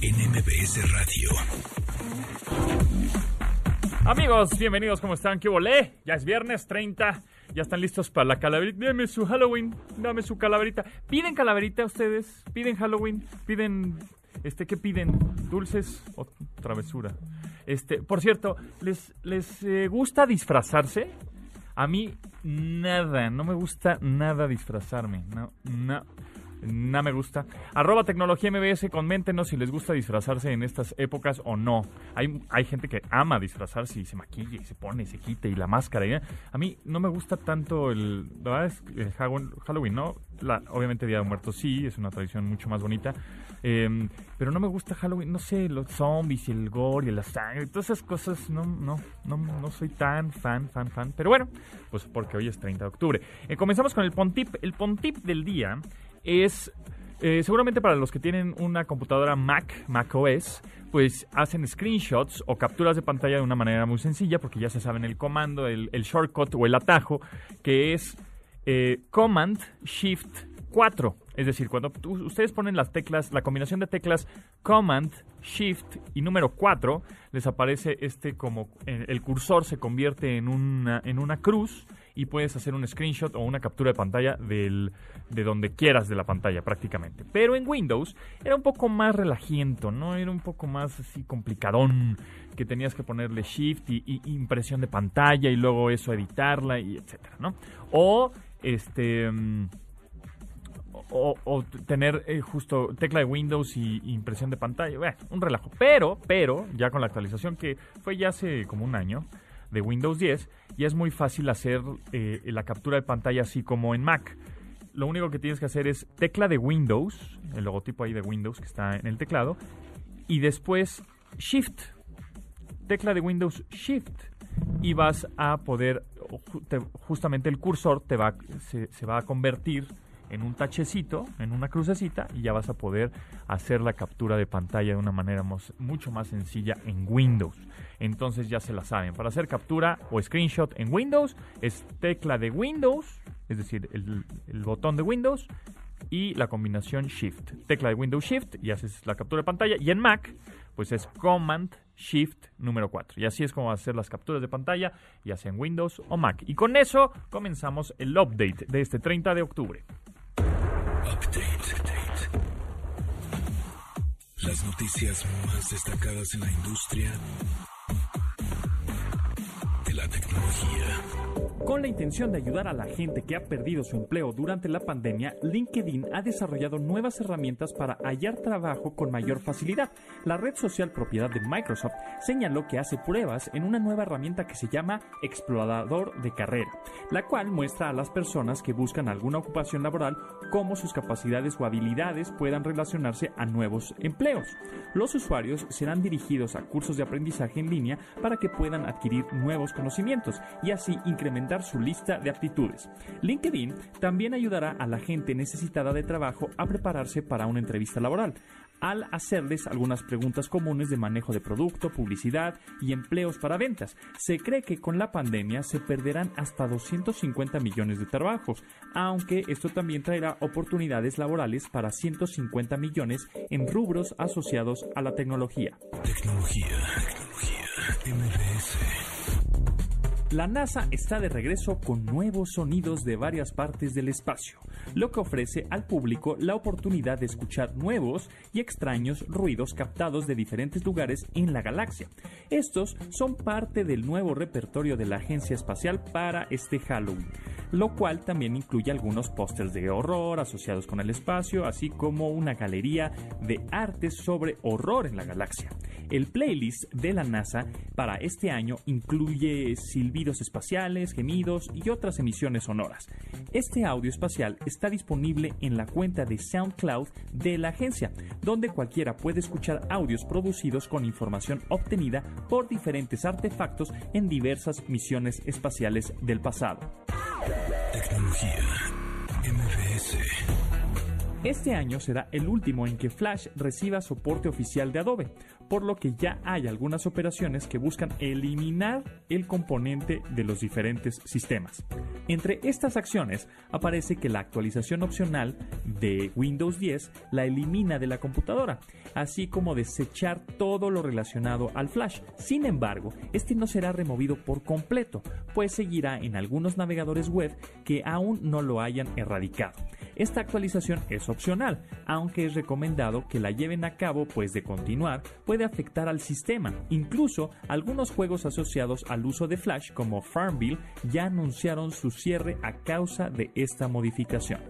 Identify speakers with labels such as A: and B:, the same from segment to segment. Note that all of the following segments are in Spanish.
A: en MBS Radio.
B: Amigos, bienvenidos, ¿cómo están? ¿Qué volé? Ya es viernes 30, ya están listos para la calaverita. Dame su Halloween, dame su calaverita. ¿Piden calaverita ustedes? ¿Piden Halloween? ¿Piden, este, qué piden? ¿Dulces o travesura? Este, por cierto, ¿les, les eh, gusta disfrazarse? A mí, nada, no me gusta nada disfrazarme, no, no. No me gusta. Arroba tecnología MBS, coméntenos si les gusta disfrazarse en estas épocas o no. Hay, hay gente que ama disfrazarse y se maquilla y se pone, y se quita y la máscara. ¿eh? A mí no me gusta tanto el, verdad es el Halloween, ¿no? Obviamente Día de Muertos sí, es una tradición mucho más bonita. Em, pero no me gusta Halloween, no sé, los zombies y el gore y la sangre, todas esas cosas, no, no, no, no soy tan fan, fan, fan. Pero bueno, pues porque hoy es 30 de octubre. Eh, comenzamos con el Pontip. El Pontip del día es eh, seguramente para los que tienen una computadora Mac, Mac OS, pues hacen screenshots o capturas de pantalla de una manera muy sencilla porque ya se saben el comando, el, shortcut o el atajo que es eh, Command Shift 4. Es decir, cuando ustedes ponen las teclas, la combinación de teclas Command, Shift y número 4, les aparece este como eh, el cursor se convierte en una, en una cruz y puedes hacer un screenshot o una captura de pantalla de donde quieras de la pantalla prácticamente. Pero en Windows era un poco más relajiento, ¿no? Era un poco más así complicadón, que tenías que ponerle shift y, impresión de pantalla y luego eso editarla y etcétera, ¿no? O este... Mm, o, tener eh, justo tecla de Windows y, impresión de pantalla. Bueno, un relajo. Pero, pero, ya con la actualización que fue ya hace como un año de Windows 10, ya es muy fácil hacer eh, la captura de pantalla así como en Mac. Lo único que tienes que hacer es tecla de Windows, el logotipo ahí de Windows que está en el teclado, y después Shift, tecla de Windows Shift, y vas a poder, justamente el cursor te va, se va a convertir en un tachecito, en una crucecita, y ya vas a poder hacer la captura de pantalla de una manera mucho más sencilla en Windows. Entonces ya se la saben. Para hacer captura o screenshot en Windows es tecla de Windows, es decir, el, botón de Windows y la combinación Shift. Tecla de Windows Shift y haces la captura de pantalla. Y en Mac, pues es Command Shift número 4. Y así es como hacer las capturas de pantalla, ya sea en Windows o Mac. Y con eso comenzamos el update de este 30 de octubre.
A: Las noticias más destacadas en la industria de la tecnología.
C: Con la intención de ayudar a la gente que ha perdido su empleo durante la pandemia, LinkedIn ha desarrollado nuevas herramientas para hallar trabajo con mayor facilidad. La red social propiedad de Microsoft señaló que hace pruebas en una nueva herramienta que se llama Explorador de Carrera, la cual muestra a las personas que buscan alguna ocupación laboral cómo sus capacidades o habilidades puedan relacionarse a nuevos empleos. Los usuarios serán dirigidos a cursos de aprendizaje en línea para que puedan adquirir nuevos conocimientos y así incrementar su lista de aptitudes. LinkedIn también ayudará a la gente necesitada de trabajo a prepararse para una entrevista laboral al hacerles algunas preguntas comunes de manejo de producto, publicidad y empleos para ventas. Se cree que con la pandemia se perderán hasta 250 millones de trabajos, aunque esto también traerá oportunidades laborales para 150 millones en rubros asociados a la tecnología.
A: Tecnología, tecnología,
C: la NASA está de regreso con nuevos sonidos de varias partes del espacio, lo que ofrece al público la oportunidad de escuchar nuevos y extraños ruidos captados de diferentes lugares en la galaxia. Estos son parte del nuevo repertorio de la Agencia Espacial para este Halloween.
B: lo cual también incluye algunos pósters de horror asociados con el espacio, así como una galería de arte sobre horror en la galaxia. El playlist de la NASA para este año incluye silbidos espaciales, gemidos y otras emisiones sonoras. Este audio espacial está disponible en la cuenta de SoundCloud de la agencia, donde cualquiera puede escuchar audios producidos con información obtenida por diferentes artefactos en diversas misiones espaciales del pasado.
A: Tecnología. MBS.
B: Este año será el último en que Flash reciba soporte oficial de Adobe, por lo que ya hay algunas operaciones que buscan eliminar el componente de los diferentes sistemas. Entre estas acciones aparece que la actualización opcional de Windows 10 la elimina de la computadora, así como desechar todo lo relacionado al flash. Sin embargo, este no será removido por completo, pues seguirá en algunos navegadores web que aún no lo hayan erradicado. Esta actualización es opcional, aunque es recomendado que la lleven a cabo, pues de continuar puede afectar al sistema. Incluso algunos juegos asociados al uso de Flash, como Farmville, ya anunciaron su cierre a causa de esta modificación.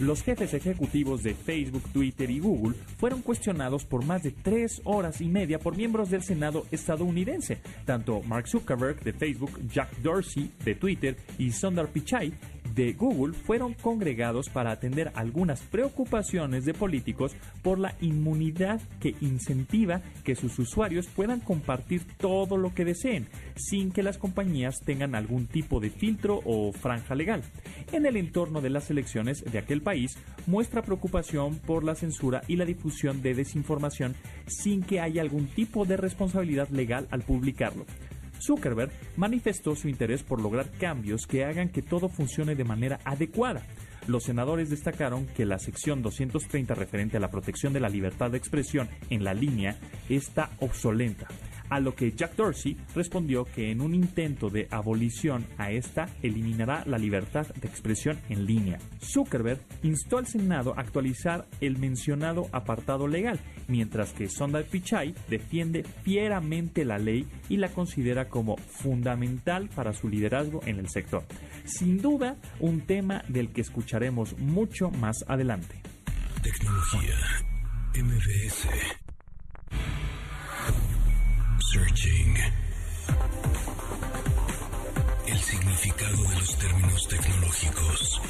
B: Los jefes ejecutivos de Facebook, Twitter y Google fueron cuestionados por más de tres horas y media por miembros del Senado estadounidense. Tanto Mark Zuckerberg de Facebook, Jack Dorsey de Twitter y Sundar Pichai de Google fueron congregados para atender algunas preocupaciones de políticos por la inmunidad que incentiva que sus usuarios puedan compartir todo lo que deseen, sin que las compañías tengan algún tipo de filtro o franja legal. En el entorno de las elecciones de aquel país, muestra preocupación por la censura y la difusión de desinformación sin que haya algún tipo de responsabilidad legal al publicarlo. Zuckerberg manifestó su interés por lograr cambios que hagan que todo funcione de manera adecuada. Los senadores destacaron que la sección 230 referente a la protección de la libertad de expresión en la línea está obsoleta a lo que Jack Dorsey respondió que en un intento de abolición a esta eliminará la libertad de expresión en línea. Zuckerberg instó al Senado a actualizar el mencionado apartado legal, mientras que Sundar Pichai defiende fieramente la ley y la considera como fundamental para su liderazgo en el sector. Sin duda, un tema del que escucharemos mucho más adelante.
A: Tecnología. MBS. De los términos tecnológicos.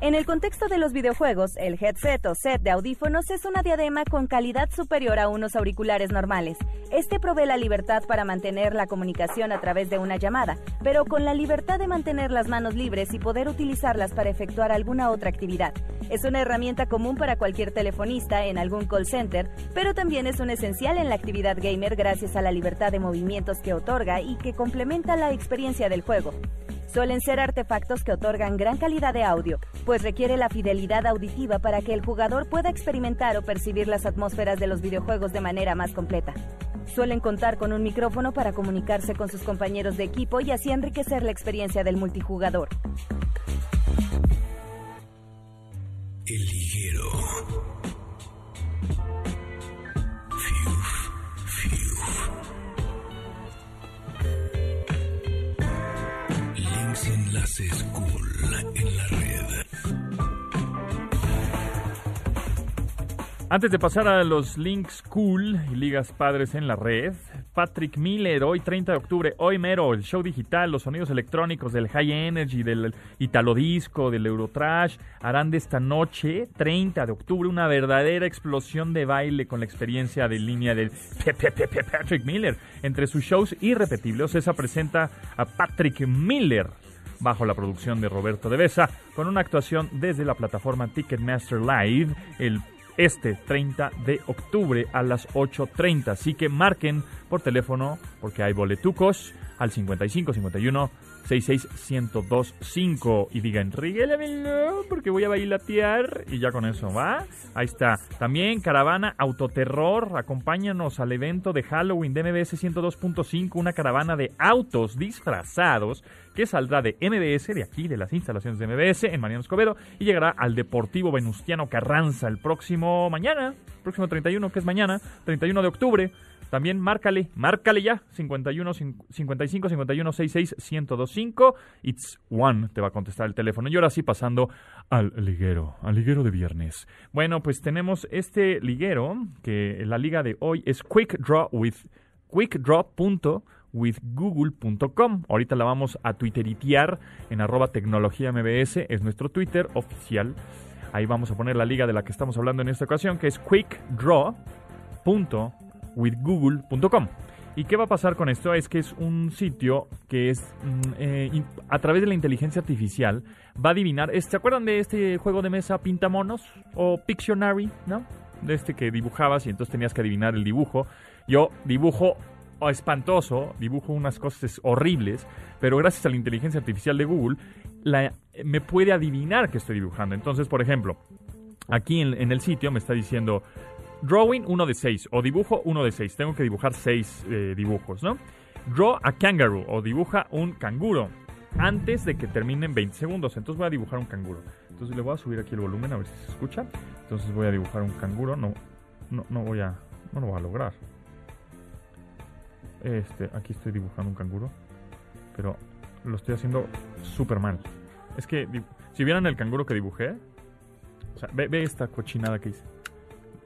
D: En el contexto de los videojuegos, el headset o set de audífonos es una diadema con calidad superior a unos auriculares normales. Este provee la libertad para mantener la comunicación a través de una llamada, pero con la libertad de mantener las manos libres y poder utilizarlas para efectuar alguna otra actividad. Es una herramienta común para cualquier telefonista en algún call center, pero también es un esencial en la actividad gamer gracias a la libertad de movimientos que otorga y que complementa la experiencia del juego. Suelen ser artefactos que otorgan gran calidad de audio, pues requiere la fidelidad auditiva para que el jugador pueda experimentar o percibir las atmósferas de los videojuegos de manera más completa. Suelen contar con un micrófono para comunicarse con sus compañeros de equipo y así enriquecer la experiencia del multijugador.
A: El liguero. Cool en la red.
E: Antes de pasar a los links cool y ligas padres en la red, Patrick Miller, hoy 30 de octubre, hoy mero, el show digital, los sonidos electrónicos del High Energy, del Italo Disco, del Eurotrash, harán de esta noche, 30 de octubre, una verdadera explosión de baile con la experiencia de línea del Patrick Miller. Entre sus shows irrepetibles, César presenta a Patrick Miller, bajo la producción de Roberto De Besa, con una actuación desde la plataforma Ticketmaster Live el este 30 de octubre a las 8.30. Así que marquen por teléfono porque hay boletucos al 55 51 66 1025 y digan regálamelo porque voy a bailatear y ya con eso va. Ahí está. También Caravana Autoterror, acompáñanos al evento de Halloween de MBS 102.5, una caravana de autos disfrazados que saldrá de MBS, de aquí, de las instalaciones de MBS en Mariano Escobedo. Y llegará al Deportivo Venustiano Carranza el próximo mañana, próximo 31 que es mañana, 31 de octubre
B: También márcale, márcale ya, 51 55 51 66 1025. It's one, te va a contestar el teléfono. Y ahora sí, pasando al liguero, al liguero de viernes. Bueno, pues tenemos este liguero, que la liga de hoy es Quick Draw with quickdraw.withgoogle.com. Ahorita la vamos a twitteritear en arroba tecnología mbs, es nuestro Twitter oficial. Ahí vamos a poner la liga de la que estamos hablando en esta ocasión, que es quickdraw.withgoogle.com. ¿Y qué va a pasar con esto? Es que es un sitio que es mm, eh, a través de la inteligencia artificial va a adivinar. ¿Se acuerdan de este juego de mesa Pintamonos o Pictionary, no? De este que dibujabas y entonces tenías que adivinar el dibujo. Yo dibujo espantoso, dibujo unas cosas horribles, pero gracias a la inteligencia artificial de Google me puede adivinar que estoy dibujando. Entonces, por ejemplo, aquí en, el sitio me está diciendo drawing 1 de 6 o dibujo 1 de 6. Tengo que dibujar 6 eh, dibujos, ¿no? Draw a kangaroo o dibuja un canguro antes de que terminen 20 segundos. Entonces voy a dibujar un canguro. Entonces le voy a subir aquí el volumen a ver si se escucha. Entonces voy a dibujar un canguro. No, no, no voy a, no lo voy a lograr. Este, aquí estoy dibujando un canguro. Pero lo estoy haciendo súper mal. Es que si vieran el canguro que dibujé. O sea, ve, esta cochinada que hice.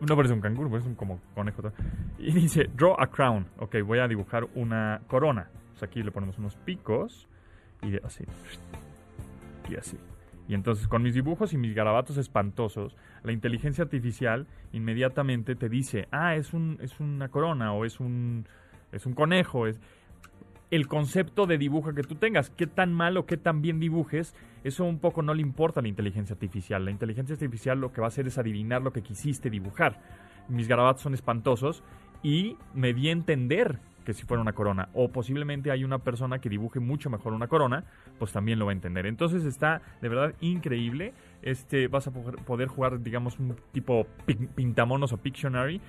B: No parece un canguro, parece un como conejo. Y dice, draw a crown. Ok, voy a dibujar una corona. Pues aquí le ponemos unos picos. Y así. Y así. Y entonces con mis dibujos y mis garabatos espantosos, la inteligencia artificial inmediatamente te dice, ah, es, un, es una corona o es un, es un conejo, es el concepto de dibujo que tú tengas, qué tan mal o qué tan bien dibujes, eso un poco no le importa a la inteligencia artificial. La inteligencia artificial lo que va a hacer es adivinar lo que quisiste dibujar. Mis garabatos son espantosos y me di a entender que si fuera una corona. O posiblemente hay una persona que dibuje mucho mejor una corona, pues también lo va a entender. Entonces está de verdad increíble. Este, vas a poder jugar, digamos, un tipo pintamonos o Pictionary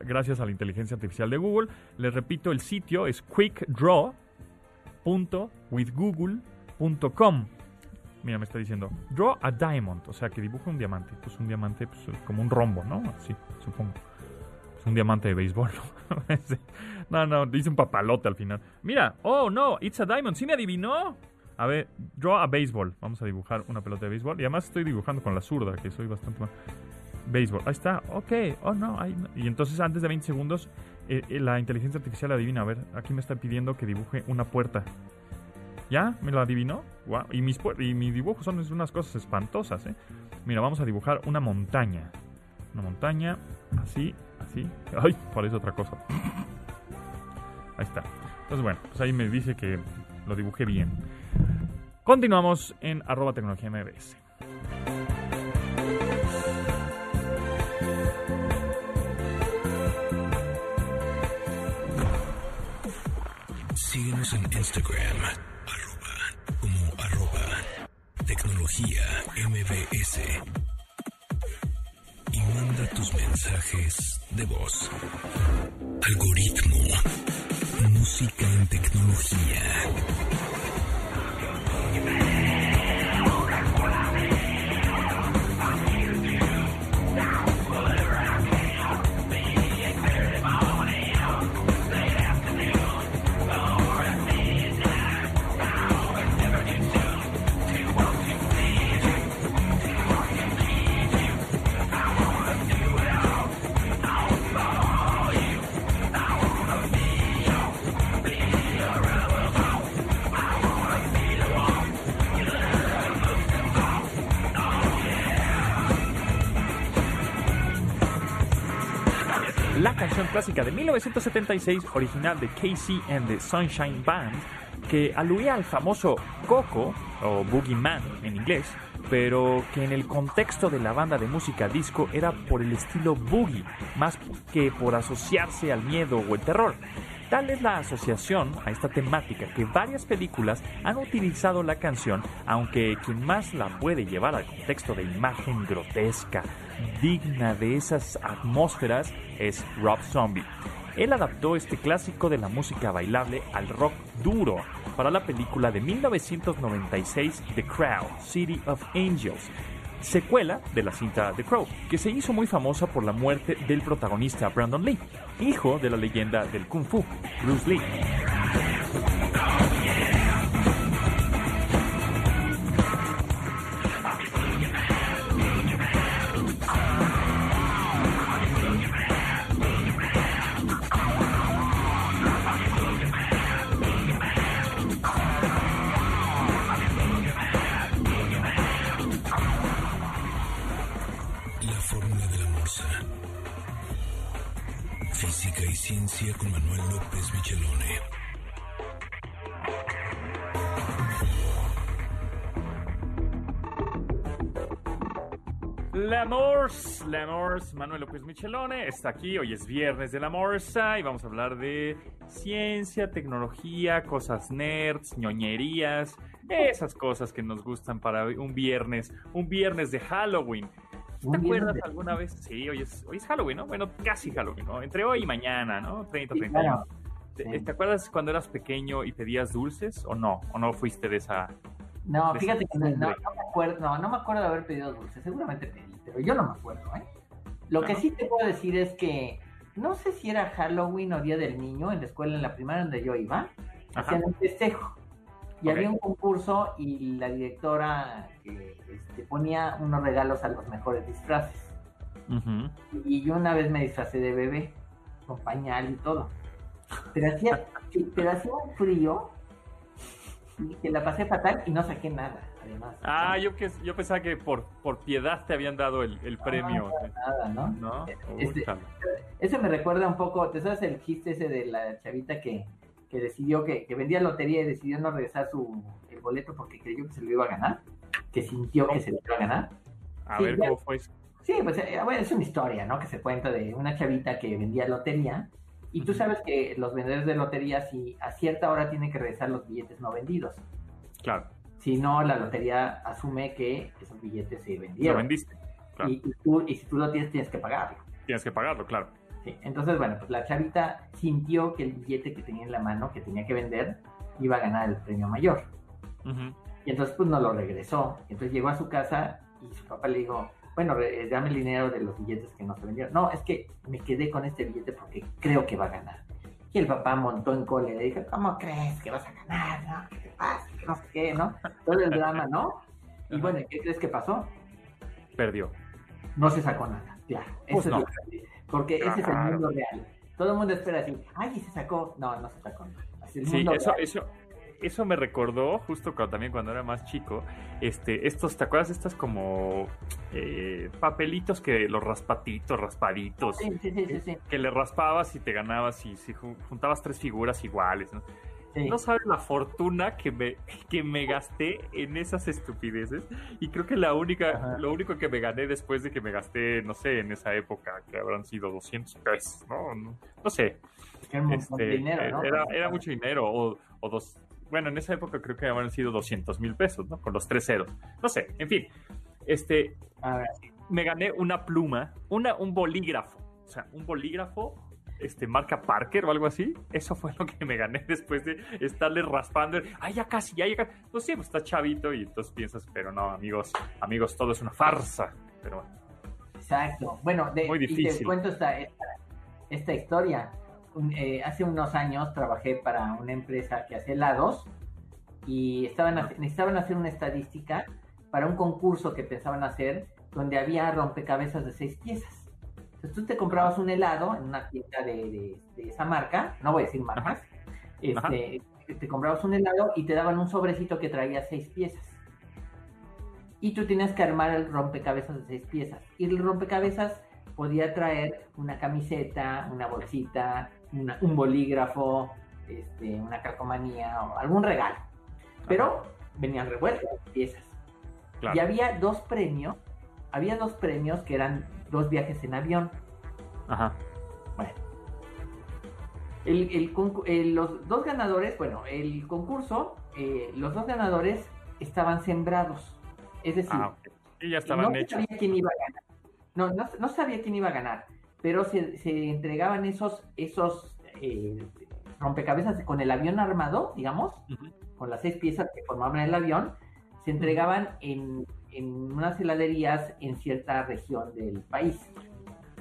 B: gracias a la inteligencia artificial de Google. Les repito, el sitio es quickdraw.withgoogle.com. Mira, me está diciendo, draw a diamond, o sea, que dibuja un diamante. Pues un diamante, pues, como un rombo, ¿no? Así, supongo. Es un diamante de béisbol. no, no, dice un papalote al final. Mira, oh no, it's a diamond. ¿Sí me adivinó? A ver, draw a béisbol. Vamos a dibujar una pelota de béisbol. Y además estoy dibujando con la zurda, que soy bastante mal. Béisbol. Ahí está. Ok. Oh no. Y entonces antes de 20 segundos, eh, eh, la inteligencia artificial adivina. A ver, aquí me está pidiendo que dibuje una puerta. ¿Ya? ¿Me lo adivinó? Y mis, y mis dibujos son unas cosas espantosas, ¿eh? Mira, vamos a dibujar una montaña. Una montaña. Así, así. Ay, parece otra cosa. Ahí está. Entonces, bueno, pues ahí me dice que lo dibujé bien. Continuamos en arroba tecnología MBS.
A: Síguenos en Instagram, arroba, como arroba tecnología MBS y manda tus mensajes de voz. Algoritmo. Música en tecnología. Yeah.
C: Clásica de 1976, original de Casey and the Sunshine Band, que aluía al famoso Coco, o Boogie Man en inglés, pero que en el contexto de la banda de música disco era por el estilo boogie, más que por asociarse al miedo o el terror. Tal es la asociación a esta temática que varias películas han utilizado la canción, aunque quien más la puede llevar al contexto de imagen grotesca, digna de esas atmósferas, es Rob Zombie. Él adaptó este clásico de la música bailable al rock duro para la película de 1996 The Crowd, City of Angels, secuela de la cinta The Crow, que se hizo muy famosa por la muerte del protagonista Brandon Lee, hijo de la leyenda del Kung Fu, Bruce Lee.
A: Física y ciencia con Manuel López Michelone.
B: La Morse, La Morse, Manuel López Michelone está aquí. Hoy es viernes de La Morsa y vamos a hablar de ciencia, tecnología, cosas nerds, ñoñerías, esas cosas que nos gustan para un viernes, un viernes de Halloween. ¿Te acuerdas
F: de-
B: alguna vez? Sí, hoy es, hoy es Halloween, ¿no? Bueno, casi Halloween, ¿no? Entre hoy y mañana, ¿no? 30,
F: Sí,
B: 31.
F: claro.
B: ¿Te,
F: Sí.
B: te acuerdas cuando eras pequeño y pedías dulces o no? ¿O no fuiste de esa...?
F: No,
B: de
F: fíjate que no, no, me acuerdo, no, no me acuerdo de haber pedido dulce, seguramente pedí, pero yo no me acuerdo, ¿eh? Lo que sí te puedo decir es que no sé si era Halloween o Día del Niño en la escuela, en la primaria donde yo iba,
B: Ajá.
F: hacían un festejo. Y había un concurso y la directora que, este, ponía unos regalos a los mejores disfraces. Y yo una vez me disfracé de bebé, con pañal y todo. Pero hacía, pero hacía un frío y que la pasé fatal y no saqué nada, además.
B: Ah, yo, que, yo pensaba que por, por piedad te habían dado el, el premio.
F: Nada, ¿no?
B: ¿No?
F: Este-
B: Uy, chale.
F: Eso me recuerda un poco, ¿te sabes el chiste ese de la chavita que, que decidió que, que vendía lotería y decidió no regresar su el boleto porque creyó que se lo iba a ganar? Que sintió que se lo iba a ganar.
B: A
F: sí,
B: ver cómo fue eso.
F: Sí, pues eh, bueno, es una historia, ¿no? Que se cuenta de una chavita que vendía lotería y tú sabes que los vendedores de lotería si a cierta hora tienen que regresar los billetes no vendidos.
B: Claro,
F: Si no, la lotería asume que esos billetes se
B: lo
F: vendieron.
B: vendiste. Claro.
F: Y, y tú, y si tú lo tienes, tienes que pagarlo.
B: Tienes que pagarlo, claro.
F: Sí, Entonces, bueno, pues la chavita sintió que el billete que tenía en la mano, que tenía que vender, iba a ganar el premio mayor. Y entonces, pues no lo regresó. Entonces llegó a su casa y su papá le dijo, bueno, eh, dame el dinero de los billetes que no se vendieron. No, es que me quedé con este billete porque creo que va a ganar. Y el papá montó en cólera y le dijo, ¿cómo crees que vas a ganar? ¿No? ¿Qué te pasa? No sé qué, ¿no? Todo el drama, ¿no? Y bueno, ¿qué crees que pasó?
B: Perdió.
F: no se sacó nada, claro.
B: Pues
F: Eso
B: no.
F: es lo que- porque ese es el mundo real. Todo el mundo espera así, ay, ¿y se sacó? No, no se sacó. Así el
B: Sí,
F: mundo
B: eso,
F: real.
B: eso, eso me recordó justo cuando, también cuando era más chico. Este, estos, ¿te acuerdas? Estas como eh, papelitos que los raspatitos, raspaditos.
F: Sí, sí, sí, sí, sí.
B: Que le raspabas y te ganabas y si ju- juntabas tres figuras iguales, ¿no?
F: Sí.
B: No sabes la fortuna que me, que me gasté en esas estupideces. Y creo que la única,
F: Ajá.
B: lo único que me gané después de que me gasté, no sé, en esa época, que habrán sido 200 pesos, ¿no? No, no sé.
F: Era
B: Este,
F: dinero, ¿no?
B: era, era mucho dinero. O, o dos. Bueno, en esa época creo que habrán sido 200 mil pesos, ¿no? Con los tres ceros. No sé, en fin. Este, me gané una pluma, una, un bolígrafo. O sea, un bolígrafo, este, marca Parker o algo así. Eso fue lo que me gané después de estarle raspando. Ay, ya casi, ya llega. Pues sí, pues está chavito y entonces piensas, pero no, amigos, amigos, todo es una farsa. Pero bueno.
F: exacto. Bueno, de,
B: Muy
F: y te
B: difícil.
F: cuento esta, esta, esta historia. Un- eh, hace unos años trabajé para una empresa que hace helados y estaban necesitaban hacer una estadística para un concurso que pensaban hacer donde había rompecabezas de seis piezas. Entonces tú te comprabas un helado en una tienda de, de- de esa marca, no voy a decir marcas, este, te comprabas un helado y te daban un sobrecito que traía seis piezas. Y tú tenías que armar el rompecabezas de seis piezas. Y el rompecabezas podía traer una camiseta, una bolsita, una- un bolígrafo, este, una calcomanía o algún regalo. Pero venían revueltas las piezas.
B: Claro.
F: Y había dos premios, había dos premios que eran dos viajes en avión.
B: Ajá.
F: Bueno. El, el el- los dos ganadores, bueno, el concurso, eh, los dos ganadores estaban sembrados. Es decir,
B: Ah. Y ya estaban
F: no
B: hechos.
F: sabía quién iba a ganar. No, no, no sabía quién iba a ganar, pero se, se entregaban esos, esos eh, rompecabezas con el avión armado, digamos, con las seis piezas que formaban el avión, se entregaban en, en unas heladerías en cierta región del país.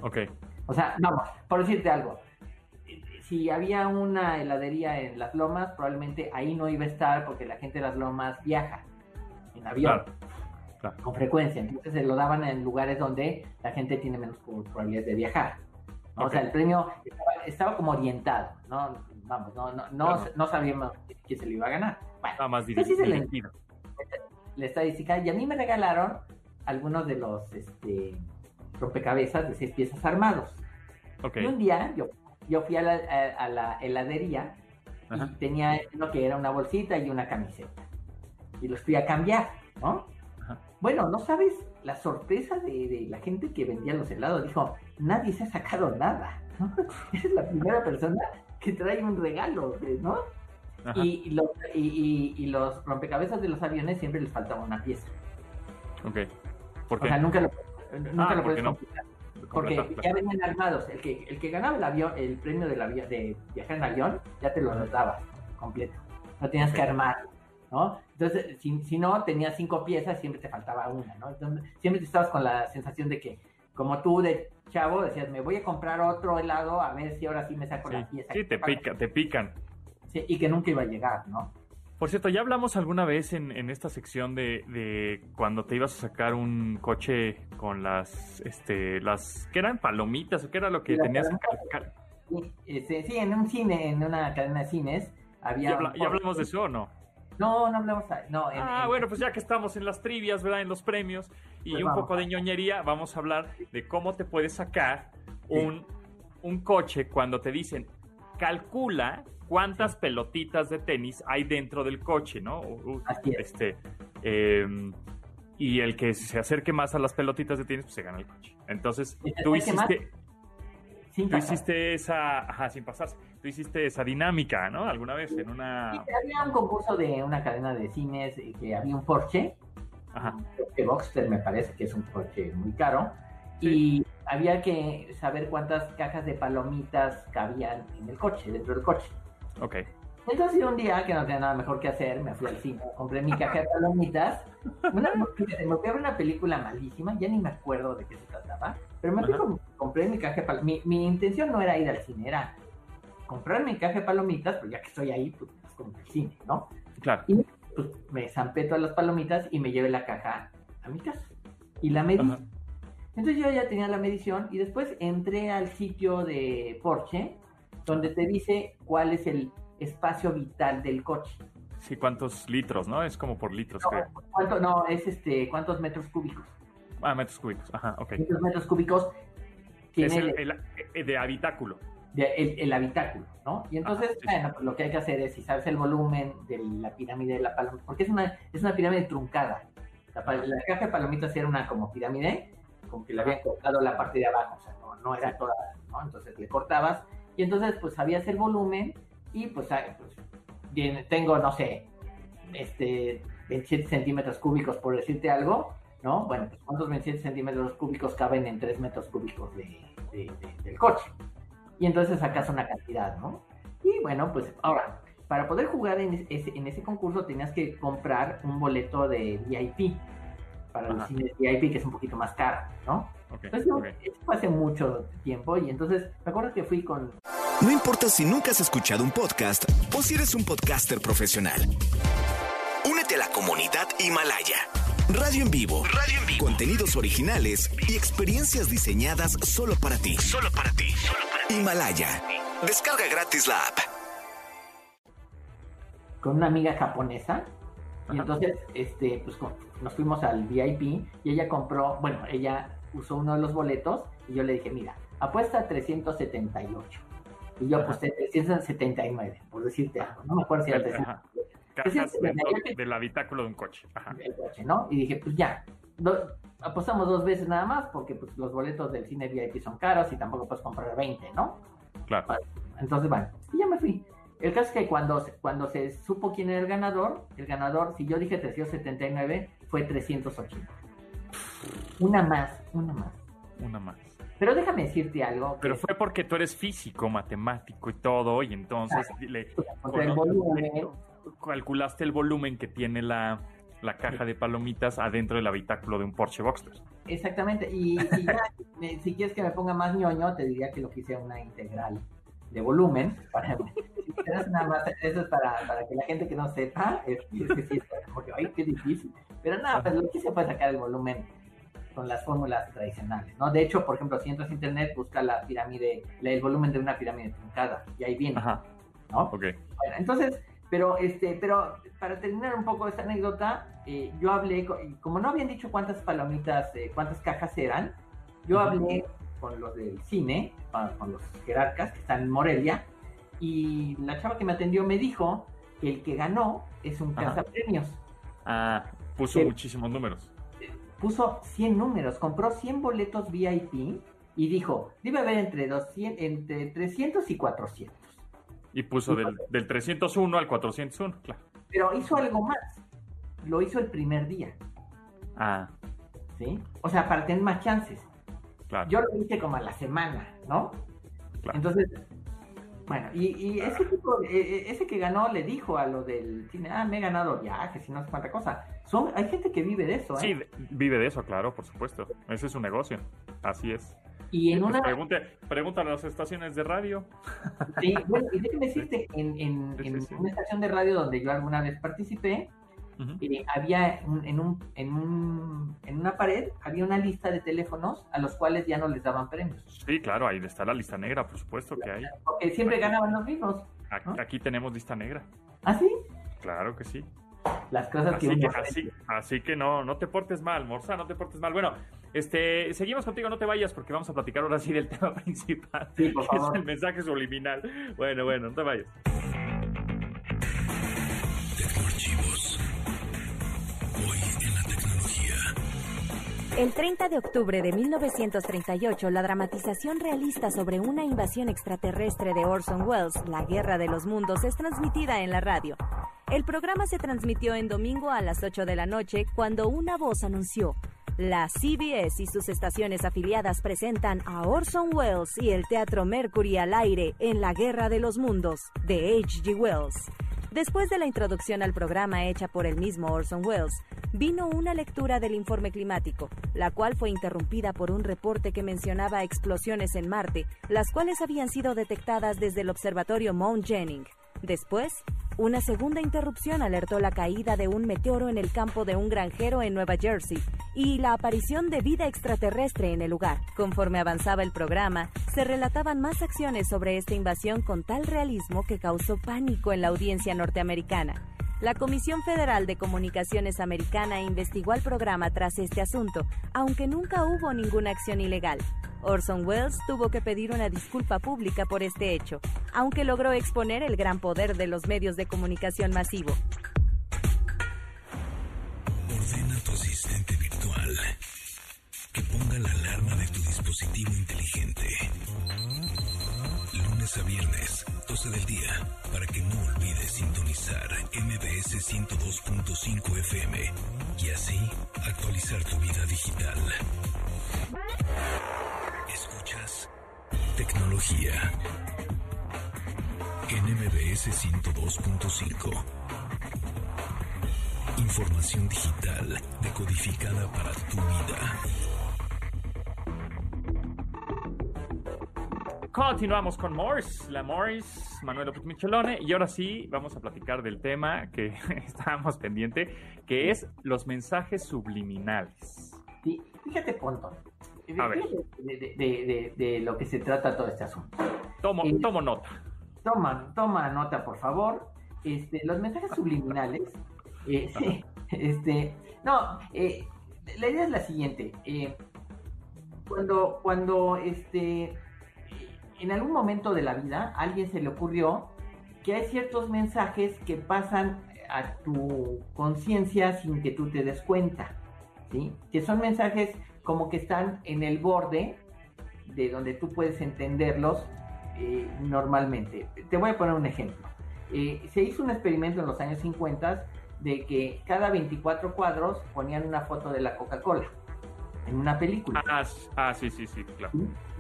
B: Ok.
F: O sea, vamos, por decirte algo, si había una heladería en Las Lomas, probablemente ahí no iba a estar porque la gente de Las Lomas viaja en avión con frecuencia. Entonces se lo daban en lugares donde la gente tiene menos probabilidades de viajar. O sea, el premio estaba, como orientado, ¿no? Vamos, no, no, no, no sabíamos quién se lo iba a ganar. Bueno,
B: estaba más
F: dirigido. La, estadística, y a mí me regalaron algunos de los este, rompecabezas de seis piezas armados. Y un día yo yo fui a la, heladería y tenía uno que era una bolsita y una camiseta. Y los fui a cambiar, ¿no? Bueno, no sabes la sorpresa de, la gente que vendía los helados. Dijo, nadie se ha sacado nada. ¿no? es la primera persona que trae un regalo, ¿no? Y, los, y, los rompecabezas de los aviones siempre les faltaba una pieza.
B: Ok. ¿Por
F: qué? O sea, nunca lo, nunca ah, lo puedes no. Porque ya venían armados. El que, el que ganaba el avión, el premio del avión, de viajar en avión, ya te lo notaba completo. No tenías que armar, ¿no? Entonces, si, si, no, tenías cinco piezas, siempre te faltaba una, ¿no? Entonces, siempre te estabas con la sensación de que, como tú de chavo, decías, me voy a comprar otro helado a ver si ahora sí me saco la pieza.
B: Sí, te, pica, te pican.
F: Y que nunca iba a llegar, ¿no?
B: Por cierto, ya hablamos alguna vez en, en esta sección de, de, cuando te ibas a sacar un coche con las, este, las, ¿qué eran? Palomitas o qué era lo que tenías
F: que este, sí, en un cine, en una cadena de cines, había...
B: ¿Ya, hablamos de eso o no?
F: No, no hablamos. No,
B: ah, bueno, pues ya que estamos en las trivias, ¿verdad? En los premios y pues un poco de ñoñería, vamos a hablar de cómo te puedes sacar un, un coche cuando te dicen, calcula cuántas pelotitas de tenis hay dentro del coche, ¿no?
F: Así es.
B: Este, em, y el que se acerque más a las pelotitas de tenis, pues se gana el coche. Entonces, tú hiciste... tú hiciste esa, ajá, sin pasarse, tú hiciste esa dinámica, ¿no? Alguna vez en una...
F: había un concurso de una cadena de cines eh, que había un Porsche,
B: ajá.
F: que Boxster me parece que es un Porsche muy caro, y había que saber cuántas cajas de palomitas cabían en el coche, dentro del coche.
B: Ok.
F: Entonces un día que no tenía nada mejor que hacer, me fui al cine, compré mi caja de palomitas. Una, me fui a ver una película malísima, ya ni me acuerdo de qué se trataba, pero me fui compré mi caja de palomitas. Mi, intención no era ir al cine, era comprar mi caja de palomitas, pues ya que estoy ahí, pues, pues como el cine, ¿no?
B: Claro.
F: Y pues, me zampé todas las palomitas y me llevé la caja a mi casa. Y la medí. Entonces yo ya tenía la medición y después entré al sitio de Porsche donde te dice cuál es el espacio vital del coche.
B: Sí, cuántos litros, ¿no? Es como por litros, no,
F: creo. no, es este, cuántos metros cúbicos.
B: Ah, metros cúbicos, ajá, ok.
F: ¿Cuántos metros cúbicos
B: tiene es el, de habitáculo.
F: el, habitáculo, ¿no? Y entonces, bueno, pues lo que hay que hacer es, si sabes el volumen de la pirámide de la palomita, porque es una, es una pirámide truncada. La, caja de palomitas era una como pirámide, como que le habían cortado la parte de abajo, o sea, no, no era toda, ¿no? Entonces le cortabas y entonces, pues sabías el volumen y pues, pues tengo, no sé, este, 27 centímetros cúbicos, por decirte algo, ¿no? Bueno, pues ¿cuántos 27 centímetros cúbicos caben en 3 metros cúbicos de, del coche? Y entonces sacas una cantidad, ¿no? Y bueno, pues ahora, para poder jugar en ese, en ese concurso tenías que comprar un boleto de VIP, para los cines VIP, que es un poquito más caro, ¿no? Entonces, fue hace mucho tiempo y entonces me acuerdo que fui con...
A: No importa si nunca has escuchado un podcast o si eres un podcaster profesional. Únete a la comunidad Himalaya. Radio en vivo. Radio en vivo. Contenidos originales y experiencias diseñadas solo para ti. Solo para ti. Himalaya. Descarga gratis la app.
F: Con una amiga japonesa. Y entonces, este, pues nos fuimos al VIP y ella compró, bueno, ella usó uno de los boletos y yo le dije, mira, apuesta 378. Y yo aposté 379, por decirte algo. No me acuerdo si era
B: 378. del habitáculo de un coche.
F: Ajá. coche, ¿no? Y dije, pues ya, apostamos dos veces nada más porque pues, los boletos del cine VIP son caros y tampoco puedes comprar 20, ¿no?
B: Claro.
F: entonces, bueno, y ya me fui. El caso es que cuando, cuando se supo quién era el ganador, el ganador, si yo dije 379, fue 380. Una más, una más.
B: Una más.
F: Pero déjame decirte algo.
B: Pero fue porque tú eres físico, matemático y todo, y entonces le,
F: calculaste
B: el volumen que tiene la, la caja de palomitas adentro del habitáculo de un Porsche Boxster.
F: Exactamente, y, ya, si quieres que me ponga más ñoño, te diría que lo quise una integral de volumen. Para, eso es para, para, que la gente que no sepa, es, que sí, porque, ay, qué difícil. Pero nada, pues lo quise puede sacar el volumen con las fórmulas tradicionales, ¿no? De hecho, por ejemplo, si entras a internet, busca la pirámide, el volumen de una pirámide truncada, y ahí viene, Ajá. ¿no?
B: Ok.
F: Bueno, entonces, pero, este, pero para terminar un poco esta anécdota, eh, yo hablé, como no habían dicho cuántas palomitas, eh, cuántas cajas eran, yo hablé con los del cine, con los jerarcas que están en Morelia, y la chava que me atendió me dijo que el que ganó es un premios.
B: Ah, puso muchísimos números.
F: Puso 100 números, compró 100 boletos VIP y dijo, debe haber entre, 200, entre 300 y 400.
B: Y puso del, del 301 al 401, claro.
F: Pero hizo algo más. Lo hizo el primer día.
B: Ah.
F: ¿Sí? O sea, para tener más chances. Claro. Yo lo hice como a la semana, ¿no? Claro. Entonces, bueno, y, ese tipo, e, e, ese que ganó le dijo a lo del cine, ah, me he ganado viajes y no sé cuánta cosa. Son, hay gente que vive de eso, ¿eh?
B: Sí, vive de eso, claro, por supuesto. Ese es su negocio. Así es.
F: Y en una...
B: pregúntale a las estaciones de radio.
F: Sí, bueno, y déjeme decirte, en, en, en una estación de radio donde yo alguna vez participé, eh, había en, un, en, un, en una pared, había una lista de teléfonos a los cuales ya no les daban premios.
B: Sí, claro, ahí está la lista negra, por supuesto que hay.
F: Porque siempre ganaban los mismos.
B: Aquí, tenemos lista negra.
F: ¿Ah, sí?
B: Claro que sí.
F: Las cosas
B: así que, así, así, que no, no te portes mal, Morsa, no te portes mal. Bueno, este, seguimos contigo, no te vayas porque vamos a platicar ahora sí del tema principal.
F: Sí, por favor.
B: Es el mensaje subliminal. Bueno, bueno, no te vayas.
D: El 30 de octubre de 1938, la dramatización realista sobre una invasión extraterrestre de Orson Welles, La Guerra de los Mundos, es transmitida en la radio. El programa se transmitió en domingo a las 8 de la noche cuando una voz anunció, la CBS y sus estaciones afiliadas presentan a Orson Welles y el Teatro Mercury al aire en La Guerra de los Mundos, de H.G. Wells. Después de la introducción al programa hecha por el mismo Orson Welles, vino una lectura del informe climático, la cual fue interrumpida por un reporte que mencionaba explosiones en Marte, las cuales habían sido detectadas desde el observatorio Mount Jennings. Después, una segunda interrupción alertó la caída de un meteoro en el campo de un granjero en Nueva Jersey y la aparición de vida extraterrestre en el lugar. Conforme avanzaba el programa, se relataban más acciones sobre esta invasión con tal realismo que causó pánico en la audiencia norteamericana. La Comisión Federal de Comunicaciones Americana investigó al programa tras este asunto, aunque nunca hubo ninguna acción ilegal. Orson Welles tuvo que pedir una disculpa pública por este hecho, aunque logró exponer el gran poder de los medios de comunicación masivo.
B: Continuamos con Morris, la Morris, Manuel López Michelone, y ahora sí vamos a platicar del tema que estábamos pendiente, que es los mensajes subliminales.
F: Sí, fíjate, Ponto, de, lo que se trata todo este asunto.
B: Tomo, eh, tomo nota.
F: Toma, toma nota, por favor. Este, los mensajes subliminales, eh, este, no, eh, la idea es la siguiente. cuando, cuando, este, en algún momento de la vida, a alguien se le ocurrió que hay ciertos mensajes que pasan a tu conciencia sin que tú te des cuenta, ¿sí? Que son mensajes como que están en el borde de donde tú puedes entenderlos eh, normalmente. Te voy a poner un ejemplo. Eh, se hizo un experimento en los años 50 de que cada 24 cuadros ponían una foto de la Coca-Cola en una película.
B: Ah, ah, sí, sí, sí, claro.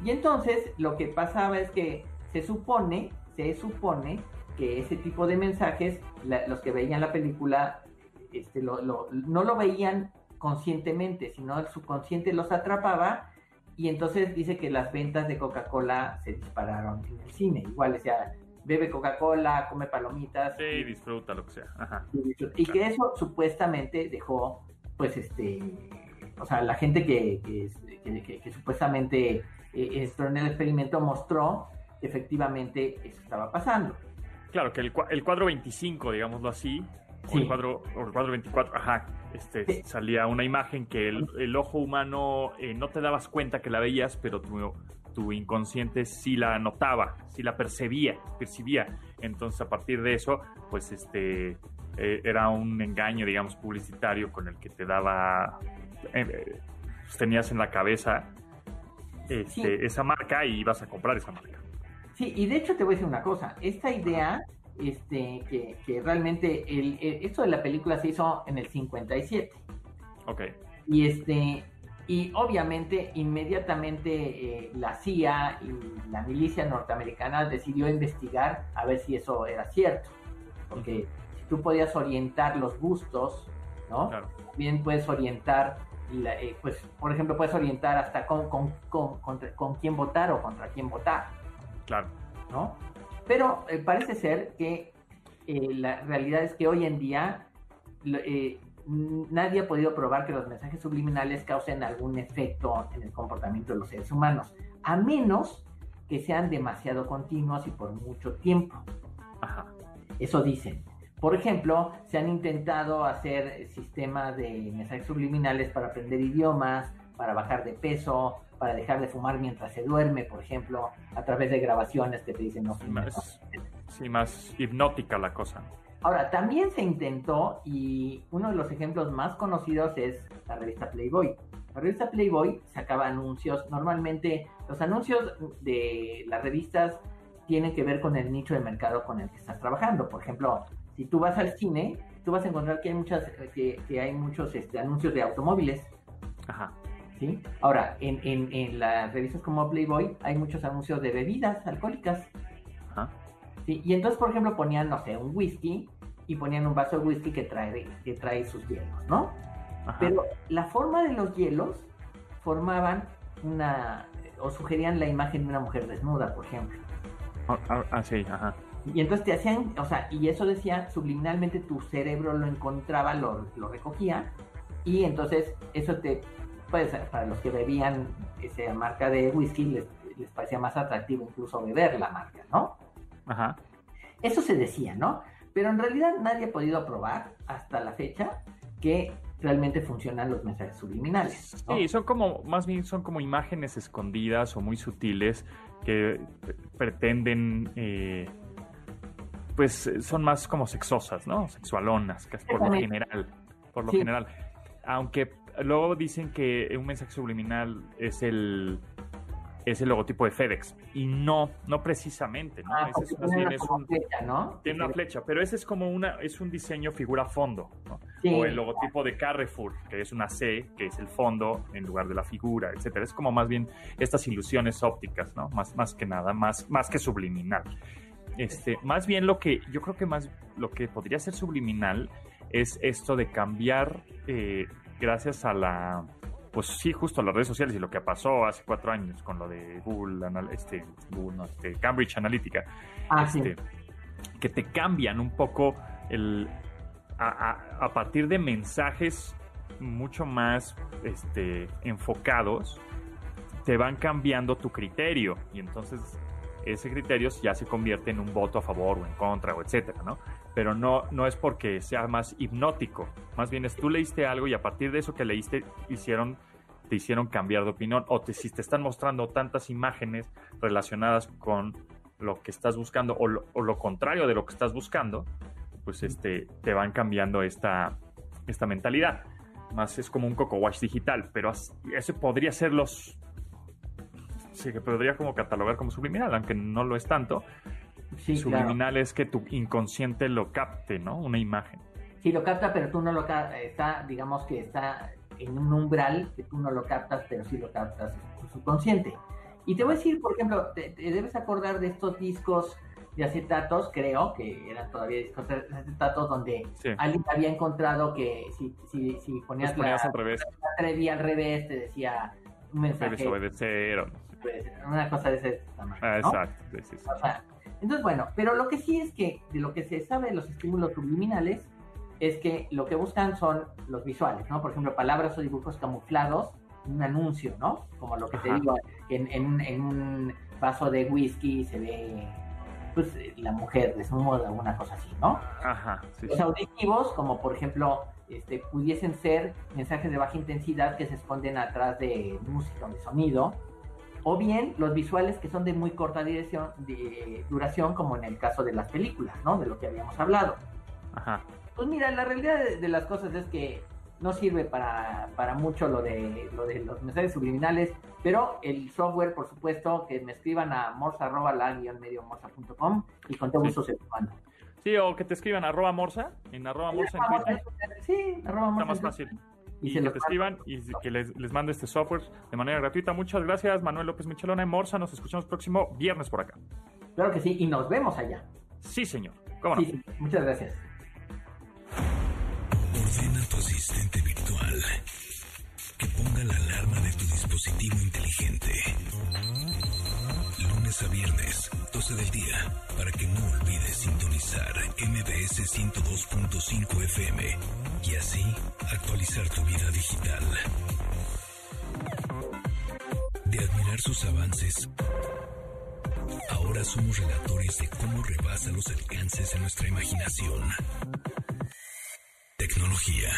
F: Y entonces lo que pasaba es que se supone, se supone que ese tipo de mensajes, los que veían la película, este, lo, no lo veían conscientemente, sino el subconsciente los atrapaba y entonces dice que las ventas de Coca-Cola se dispararon en el cine. Igual decía, bebe Coca-Cola, come palomitas.
B: Sí, disfruta lo que sea.
F: Y, que eso supuestamente dejó, pues, este, o sea, la gente que, que, supuestamente eh, esto en el experimento mostró que efectivamente eso estaba pasando.
B: Claro, que el, el cuadro 25, digámoslo así, o, el cuadro, o el cuadro 24, ajá, este, salía una imagen que el, ojo humano eh, no te dabas cuenta que la veías, pero tu, tu inconsciente sí la notaba, sí la percibía, percibía. Entonces, a partir de eso, pues este eh, era un engaño, digamos, publicitario con el que te daba, eh, tenías en la cabeza este, esa marca y ibas a comprar esa marca.
F: Sí, y de hecho te voy a decir una cosa, esta idea este, que, realmente el, esto de la película se hizo en el 57.
B: Ok.
F: Y este, y obviamente inmediatamente eh, la CIA y la milicia norteamericana decidió investigar a ver si eso era cierto. Porque si tú podías orientar los gustos, ¿no? Bien puedes orientar, eh, pues, por ejemplo, puedes orientar hasta con, con, con, con quién votar o contra quién votar.
B: Claro.
F: ¿No? Pero eh, parece ser que eh, la realidad es que hoy en día nadie ha podido probar que los mensajes subliminales causen algún efecto en el comportamiento de los seres humanos, a menos que sean demasiado continuos y por mucho tiempo. Eso dicen. Por ejemplo, se han intentado hacer sistemas de mensajes subliminales para aprender idiomas, para bajar de peso, para dejar de fumar mientras se duerme, por ejemplo, a través de grabaciones que te dicen no
B: fumes. sí, más hipnótica la cosa.
F: Ahora, también se intentó, y uno de los ejemplos más conocidos es la revista Playboy. La revista Playboy sacaba anuncios, normalmente los anuncios de las revistas tienen que ver con el nicho de mercado con el que estás trabajando. Por ejemplo, si tú vas al cine, tú vas a encontrar que hay muchas, que, hay muchos este, anuncios de automóviles.
B: Ajá.
F: ¿sí? Ahora, en, en, las revistas como Playboy hay muchos anuncios de bebidas alcohólicas. ¿sí? Y entonces, por ejemplo, ponían, no sé, un whisky y ponían un vaso de whisky que trae, que trae sus hielos, ¿no? Pero la forma de los hielos formaban una, o sugerían la imagen de una mujer desnuda, por ejemplo.
B: Ah, ah, ah sí, ajá.
F: Y entonces te hacían, o sea, y eso decía, subliminalmente tu cerebro lo encontraba, lo, lo recogía, y entonces eso te pues para los que bebían esa marca de whisky les, parecía más atractivo incluso beber la marca, ¿no?
B: Ajá.
F: Eso se decía, ¿no? Pero en realidad nadie ha podido probar hasta la fecha que realmente funcionan los mensajes subliminales.
B: Sí, son como, más bien son como imágenes escondidas o muy sutiles que pretenden, eh, pues son más como sexosas, ¿no? Sexualonas, que por lo general, por lo general. Aunque luego dicen que un mensaje subliminal es el es el logotipo de FedEx y no no precisamente no
F: ah, ese es más bien es un, flecha, ¿no?
B: tiene una flecha pero ese es como una es un diseño figura fondo ¿no? o el logotipo de Carrefour que es una C que es el fondo en lugar de la figura etcétera es como más bien estas ilusiones ópticas no más más que nada más más que subliminal este más bien lo que yo creo que más lo que podría ser subliminal es esto de cambiar eh, gracias a la, pues sí, justo a las redes sociales y lo que pasó hace cuatro años con lo de Google, este, este Cambridge Analytica,
F: ah,
B: este, que te cambian un poco el, a, partir de mensajes mucho más este, enfocados, te van cambiando tu criterio. Y entonces ese criterio ya se convierte en un voto a favor o en contra o etcétera, ¿no? pero no, no es porque sea más hipnótico. Más bien es tú leíste algo y a partir de eso que leíste hicieron, te hicieron cambiar de opinión. O te, si te están mostrando tantas imágenes relacionadas con lo que estás buscando o lo, contrario de lo que estás buscando, pues este, te van cambiando esta, esta mentalidad. Más es como un coco wash digital, pero ese podría ser los... Sí, que podría como catalogar como subliminal, aunque no lo es tanto Sí, Subliminal es que tu inconsciente lo capte, ¿no? Una imagen.
F: Sí, lo capta, pero tú no lo captas, está, digamos que está en un umbral que tú no lo captas, pero sí lo captas en tu subconsciente. Y te voy a decir, por ejemplo, te, debes acordar de estos discos de acetatos, creo que eran todavía discos de acetatos, donde alguien había encontrado que si, si, si ponías,
B: la, al revés.
F: La al revés, te decía un mensaje.
B: obedecer.
F: Pues, una cosa de ese tamaño.
B: Ah, exacto.
F: entonces, bueno, pero lo que sí es que de lo que se sabe de los estímulos subliminales es que lo que buscan son los visuales, ¿no? Por ejemplo, palabras o dibujos camuflados un anuncio, ¿no? Como lo que te digo, en, en, en, un vaso de whisky se ve pues la mujer desnuda, una cosa así, ¿no?
B: Ajá.
F: Los auditivos, como por ejemplo, este, pudiesen ser mensajes de baja intensidad que se esconden atrás de música, de sonido, o bien los visuales que son de muy corta dirección, de duración, como en el caso de las películas, ¿no? De lo que habíamos hablado.
B: Ajá.
F: Pues mira, la realidad de las cosas es que no sirve para, para mucho lo de, lo de los mensajes subliminales, pero el software, por supuesto, que me escriban a morsa arroba la medio morsa.com y con todo gusto se mando.
B: Sí, o que te escriban arroba morsa, en arroba morsa en Twitter.
F: Sí, arroba morsa.
B: Está más fácil. Y, que te escriban y que les, les mande este software de manera gratuita. Muchas gracias, Manuel López Michelona en Morsa. Nos escuchamos próximo viernes por acá.
F: Claro que sí, y nos vemos allá.
B: Sí, señor. ¿Cómo no?
F: sí, muchas gracias.
A: Ordena a tu asistente virtual que ponga la alarma de tu dispositivo inteligente. Lunes a viernes, 12 del día, para que no olvides MBS 102.5 FM y así actualizar tu vida digital. De admirar sus avances, ahora somos relatores de cómo rebasa los alcances de nuestra imaginación tecnología.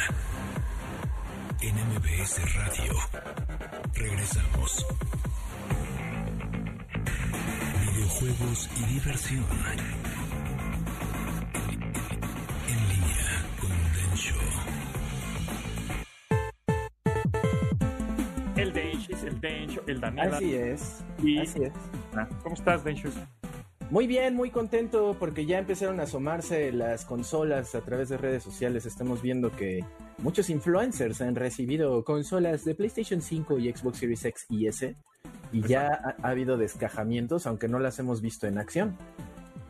A: En MBS Radio. Regresamos. Videojuegos y diversión.
G: Así es. Así es.
B: ¿Cómo estás, Densho?
G: Muy bien, muy contento porque ya empezaron a asomarse las consolas a través de redes sociales. Estamos viendo que muchos influencers han recibido consolas de PlayStation 5 y Xbox Series X y S. Y ya ha, habido descajamientos, aunque no las hemos visto en acción.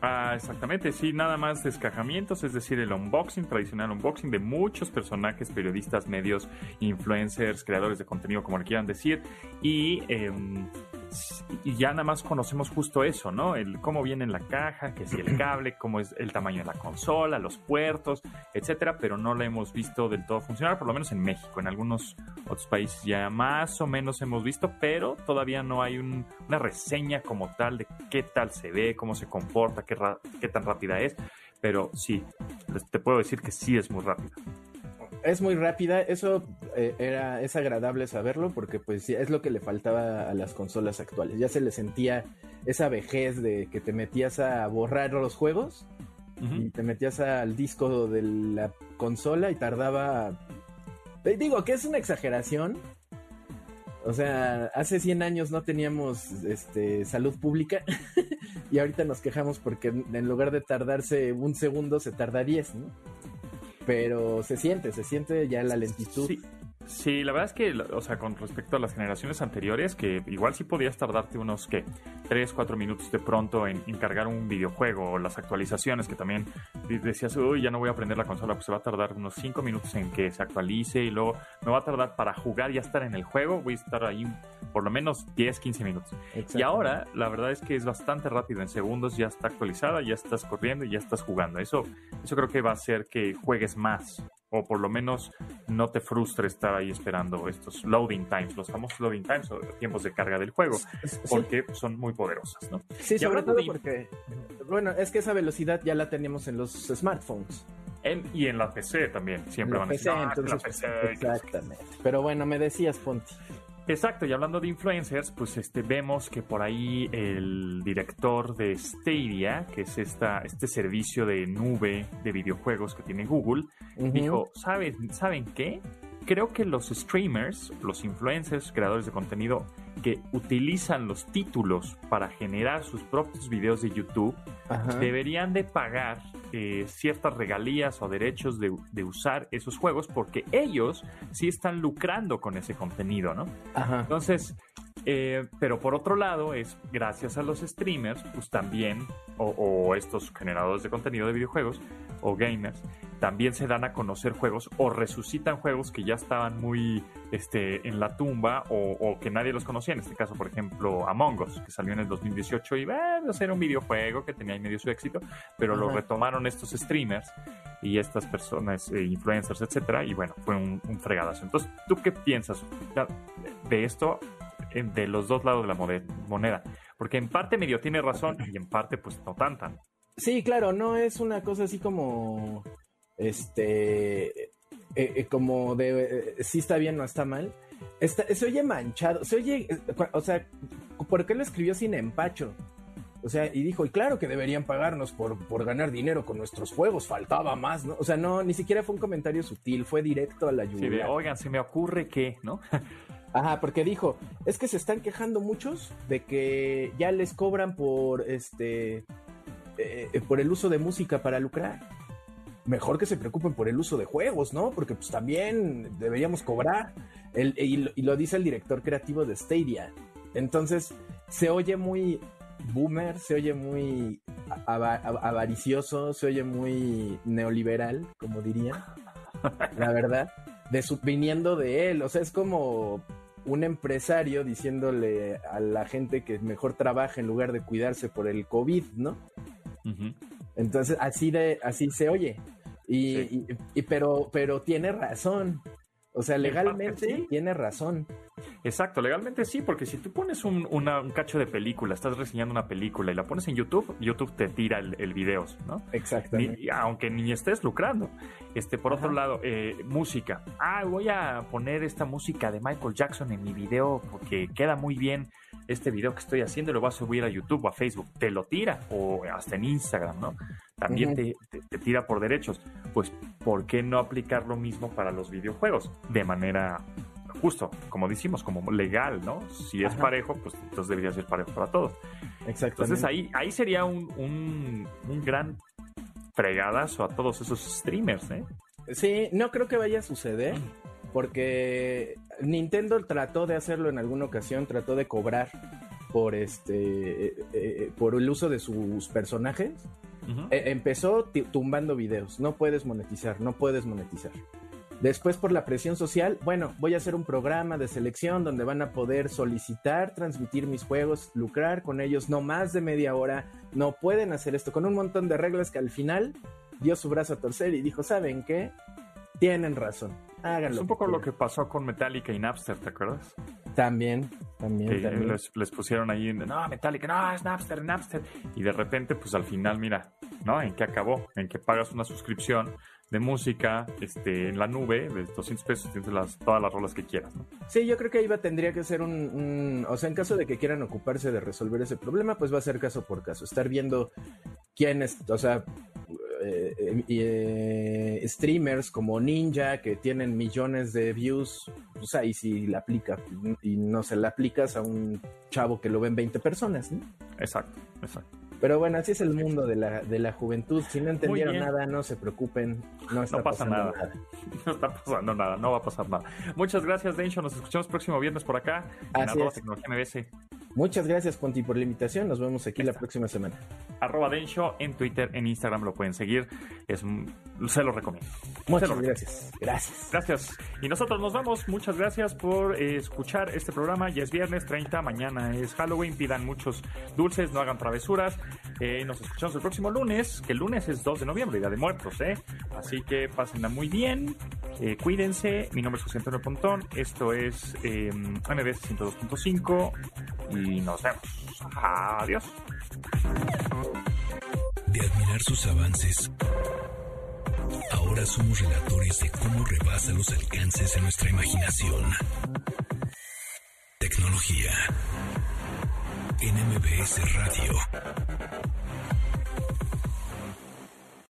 B: Ah, exactamente, sí, nada más descajamientos, es decir, el unboxing, tradicional unboxing de muchos personajes, periodistas, medios, influencers, creadores de contenido, como le quieran decir, y em, y ya nada más conocemos justo eso, ¿no? El cómo viene en la caja, que si el cable, cómo es el tamaño de la consola, los puertos, etcétera, pero no la hemos visto del todo funcionar, por lo menos en México. En algunos otros países ya más o menos hemos visto, pero todavía no hay una reseña como tal de qué tal se ve, cómo se comporta, qué, qué tan rápida es. Pero sí, te puedo decir que sí es muy rápida
G: es muy rápida, eso eh, era, es agradable saberlo porque pues es lo que le faltaba a las consolas actuales. Ya se le sentía esa vejez de que te metías a borrar los juegos y te metías al disco de la consola y tardaba... Digo que es una exageración. O sea, hace 100 años no teníamos este, salud pública y ahorita nos quejamos porque en lugar de tardarse un segundo se tarda 10, ¿no? Pero se siente, se siente ya la lentitud.
B: Sí, la verdad es que, o sea, con respecto a las generaciones anteriores, que igual sí podías tardarte unos, ¿qué? 3, 4 minutos de pronto en, encargar un videojuego o las actualizaciones que también decías, uy, ya no voy a aprender la consola, pues se va a tardar unos 5 minutos en que se actualice y luego me va a tardar para jugar y estar en el juego, voy a estar ahí por lo menos 10, 15 minutos. Y ahora, la verdad es que es bastante rápido, en segundos ya está actualizada, ya estás corriendo y ya estás jugando. Eso, eso creo que va a hacer que juegues más o por lo menos no te frustre estar ahí esperando estos loading times, los famosos loading times o tiempos de carga del juego, porque son muy poderosas, ¿no?
G: Sí, sobre todo porque, bueno, es que esa velocidad ya la tenemos en los smartphones.
B: y en la PC también, siempre van a
G: decir, ah, exactamente. Pero bueno, me decías, Ponti.
B: Exacto, y hablando de influencers, pues este vemos que por ahí el director de Stadia, que es esta, este servicio de nube de videojuegos que tiene Google, dijo, ¿saben, ¿saben qué? Creo que los streamers, los influencers, creadores de contenido que utilizan los títulos para generar sus propios videos de YouTube, deberían de pagar eh, ciertas regalías o derechos de, usar esos juegos porque ellos sí están lucrando con ese contenido, ¿no? Entonces, eh, pero por otro lado, es gracias a los streamers, pues también o, estos generadores de contenido de videojuegos o gamers también se dan a conocer juegos o resucitan juegos que ya estaban muy este, en la tumba o, que nadie los conocía. En este caso, por ejemplo, Among Us, que salió en el 2018 y va a ser un videojuego que tenía ahí medio su éxito, pero lo retomaron estos streamers y estas personas, eh, influencers, etcétera, y bueno, fue un, un, fregadazo. Entonces, ¿tú qué piensas de esto de los dos lados de la moneda? Porque en parte medio tiene razón y en parte pues no tanta.
G: Sí, claro, no es una cosa así como este, eh, eh, como de, eh, si está bien, no está mal. se oye manchado, se oye, o sea, ¿por qué lo escribió sin empacho? O sea, y dijo, y claro que deberían pagarnos por, por ganar dinero con nuestros juegos, faltaba más, ¿no? O sea, no, ni siquiera fue un comentario sutil, fue directo a la lluvia.
B: Sí, oigan, se me ocurre que, ¿no?
G: Ajá, porque dijo, es que se están quejando muchos de que ya les cobran por este por el uso de música para lucrar mejor que se preocupen por el uso de juegos, ¿no? Porque pues también deberíamos cobrar. y, lo dice el director creativo de Stadia. Entonces, se oye muy boomer, se oye muy avaricioso, se oye muy neoliberal, como diría. La verdad, de su, viniendo de él. O sea, es como un empresario diciéndole a la gente que mejor trabaja en lugar de cuidarse por el COVID, ¿no? Entonces, así de, así se oye. Y, pero, pero tiene razón. O sea, legalmente tiene razón.
B: Exacto, legalmente sí, porque si tú pones un, cacho de película, estás reseñando una película y la pones en YouTube, YouTube te tira el, el video, ¿no?
G: Exactamente.
B: aunque ni estés lucrando. Este, por otro lado, eh, música. Ah, voy a poner esta música de Michael Jackson en mi video porque queda muy bien este video que estoy haciendo lo voy a subir a YouTube o a Facebook. Te lo tira o hasta en Instagram, ¿no? también te, tira por derechos. Pues, ¿por qué no aplicar lo mismo para los videojuegos? De manera justo, como decimos, como legal, ¿no? Si es parejo, pues entonces debería ser parejo para todos.
G: Exacto.
B: Entonces ahí, ahí sería un, un, un gran fregadazo a todos esos streamers, ¿eh?
G: Sí, no creo que vaya a suceder. Porque Nintendo trató de hacerlo en alguna ocasión, trató de cobrar por este eh, eh, por el uso de sus personajes e, empezó tumbando videos. No puedes monetizar, no puedes monetizar. Después por la presión social, bueno, voy a hacer un programa de selección donde van a poder solicitar, transmitir mis juegos, lucrar con ellos no más de media hora. No pueden hacer esto con un montón de reglas que al final dio su brazo a torcer y dijo, ¿saben qué? Tienen razón. Háganlo.
B: Es un poco lo que pasó con Metallica y Napster, ¿te acuerdas?
G: También, también.
B: Les, pusieron ahí, no, Metallica, no, es Napster, Napster. Y de repente, pues al final, mira, ¿no? ¿En qué acabó? En que pagas una suscripción de música este, en la nube de 200 pesos tienes las, todas las rolas que quieras, ¿no?
G: Sí, yo creo que ahí va, tendría que ser un, O sea, en caso de que quieran ocuparse de resolver ese problema, pues va a ser caso por caso. Estar viendo quiénes, o sea, eh, eh, eh, streamers como Ninja que tienen millones de views, pues ahí sí la aplica y no se la aplicas a un chavo que lo ven 20 personas, ¿no?
B: Exacto, exacto.
G: Pero bueno, así es el mundo de la, de la juventud. Si no entendieron nada, no se preocupen. No, está pasa nada.
B: No está pasando nada, no va a pasar nada. Muchas gracias, Densho. Nos escuchamos próximo viernes por acá en arroba tecnología MBS.
G: Muchas gracias, Ponti, por la invitación. Nos vemos aquí la próxima semana.
B: Arroba Densho en Twitter, en Instagram lo pueden seguir. Es, se lo recomiendo.
G: Muchas gracias. Gracias.
B: Gracias. Y nosotros nos vamos. Muchas gracias por eh, escuchar este programa. Ya es viernes 30, mañana es Halloween. Pidan muchos dulces, no hagan travesuras. Eh, nos escuchamos el próximo lunes, que el lunes es 2 de noviembre, Día de Muertos, ¿eh? Así que pásenla muy bien, eh, cuídense. Mi nombre es José Antonio Pontón, esto es eh, MBS 102.5 y nos vemos. Adiós.
A: De admirar sus avances, ahora somos relatores de cómo rebasa los alcances de nuestra imaginación. Tecnología. NMBS Radio.